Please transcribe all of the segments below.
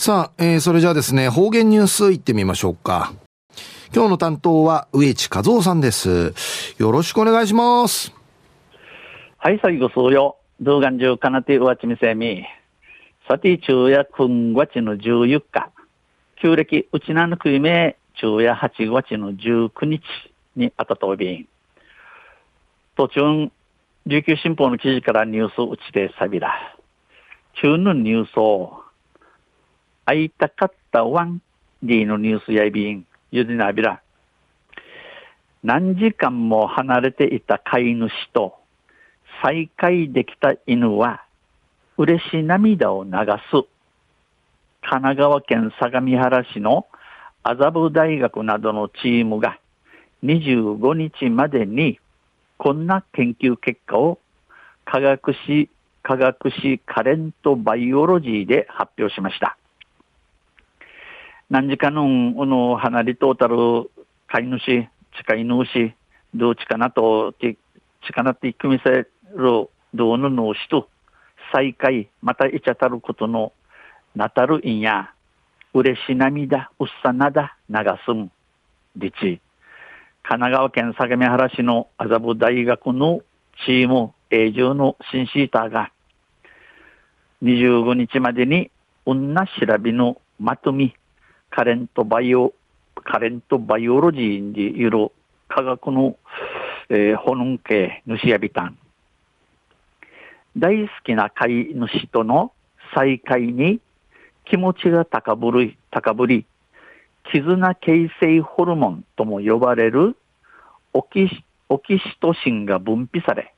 さあ、えー、それじゃあですね、方言ニュースいってみましょうか。今日の担当は植地和夫さんです。よろしくお願いします。はい、最後そうよ。動画中かなてうわちみせみ。さて、昼夜9月の14日。旧暦うちなぬくいめ、昼夜8月の19日にあたとびん。途中、琉球新報の記事からニュースうちでさびら。中のニュースを、会いたかったワン、リーのニュースやびん。ゆでなびら。何時間も離れていた飼い主と再会できた犬は嬉し涙を流す。神奈川県相模原市の麻布大学などのチームが25日までにこんな研究結果を科学史、科学史カレントバイオロジーで発表しました。何時間の、の、離れとたる飼い主、近い主、どうちかなと、ちかなっていくみせる、どうののしと、再会、またいちゃたることの、なたるいんや、うれし涙、うっさなだ、流すん、りち。神奈川県相模原市の麻布大学のチーム永住のシンシーターが、25日までに、女調べのまとみ、カレントバイオ、カレントバイオロジーによる科学の、えー、ホヌン系主やびたん。大好きな飼い主との再会に気持ちが高ぶり、高ぶり、絆形成ホルモンとも呼ばれるオキオキシトシンが分泌され、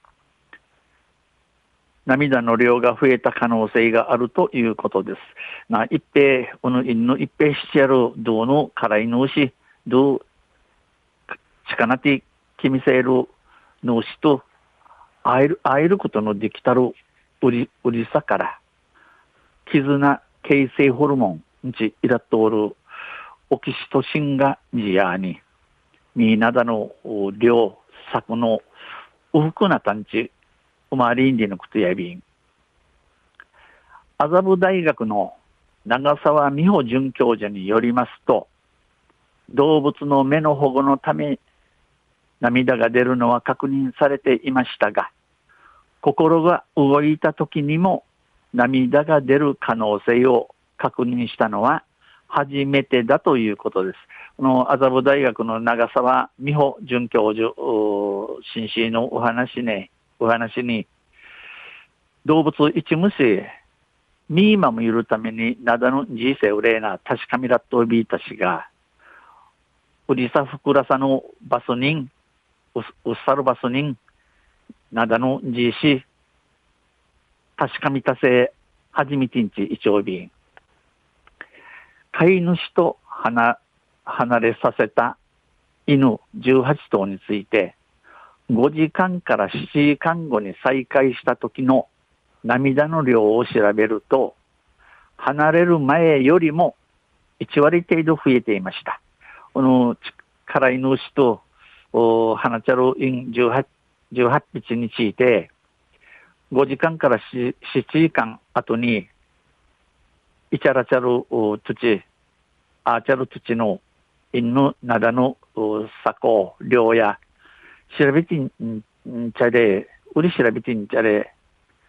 涙の量が増えた可能性があるということです。な、一平、うぬ、いんの一平しちゃる、どうの、からいのうし、どう、ちかなて、きみせる、のしと、会える、会えることのできたる、うり、うりさから、絆、形成ホルモン、んち、いらっとおる、オキシトシンが、じやに、みなだの、量、作の、うふくなたんち、おまりんでのことやびん。麻布大学の長沢美穂准教授によりますと、動物の目の保護のため涙が出るのは確認されていましたが、心が動いた時にも涙が出る可能性を確認したのは初めてだということです。この麻布大学の長沢美穂准教授、新進のお話ね、お話に、動物一無視、ミーマもいるために、なだの人生うれいな、確かみらっとおびいたしが、うりさふくらさのバスニン、うっさるバスニン、なだのじし、確かみたせ、はじみてんち、いちょうびん。飼い主と離離れさせた犬18頭について、5時間から7時間後に再開した時の涙の量を調べると、離れる前よりも1割程度増えていました。この、辛いの牛と、花茶ャイン18、18日について、5時間から7時間後に、イチャラチャル土、アーチャル土のインの灘の砂膏、量や調べてんちゃで、売り調べてんちゃで、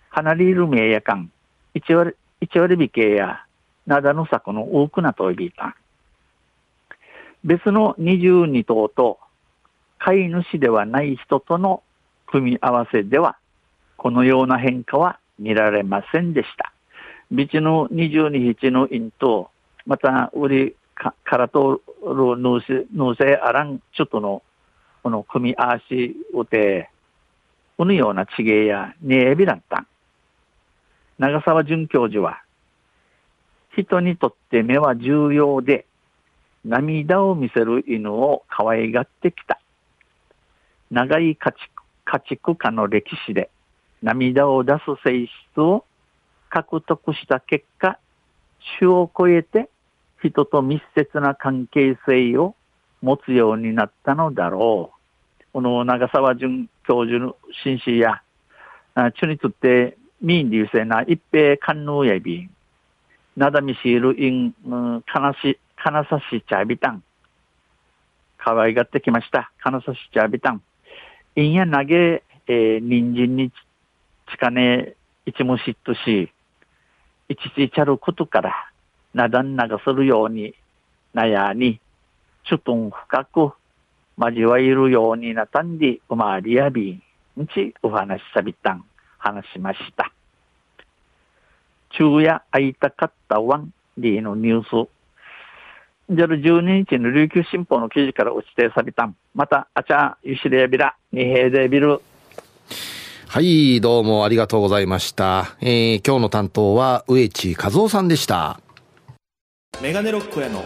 離れる名やかん、一割、一割引けや、灘の柵の多くなといびいた。別の22頭と、飼い主ではない人との組み合わせでは、このような変化は見られませんでした。ビチの22匹のインと、また、売りからとるヌーセあらんちょっとのこの組み合わしをて、このような地芸やねえびらった。長沢准教授は、人にとって目は重要で、涙を見せる犬を可愛がってきた。長い家畜家畜化の歴史で涙を出す性質を獲得した結果、種を超えて人と密接な関係性を持つようになったのだろう。この長沢淳教授の紳士や、中にとって民流性な一平官能やび、なだみしるいん、うん、かなし、かなさしちゃびたん。可愛がってきました。かなさしちゃびたん。いんや投げ、えー、人参にちかね、一もしっとし、いちちちゃることから、なだん流するように、なやに、ちょっと深く交わいるようになったんで、うまりやびんちお話しさびたん、話しました。昼夜会いたかったワンリーのニュース。じゃる12日の琉球新報の記事から落ちてさびたん。また、あちゃ、ゆしれやびら、にへいでびる。はい、どうもありがとうございました。えー、今日の担当は植地和夫さんでした。メガネロックへの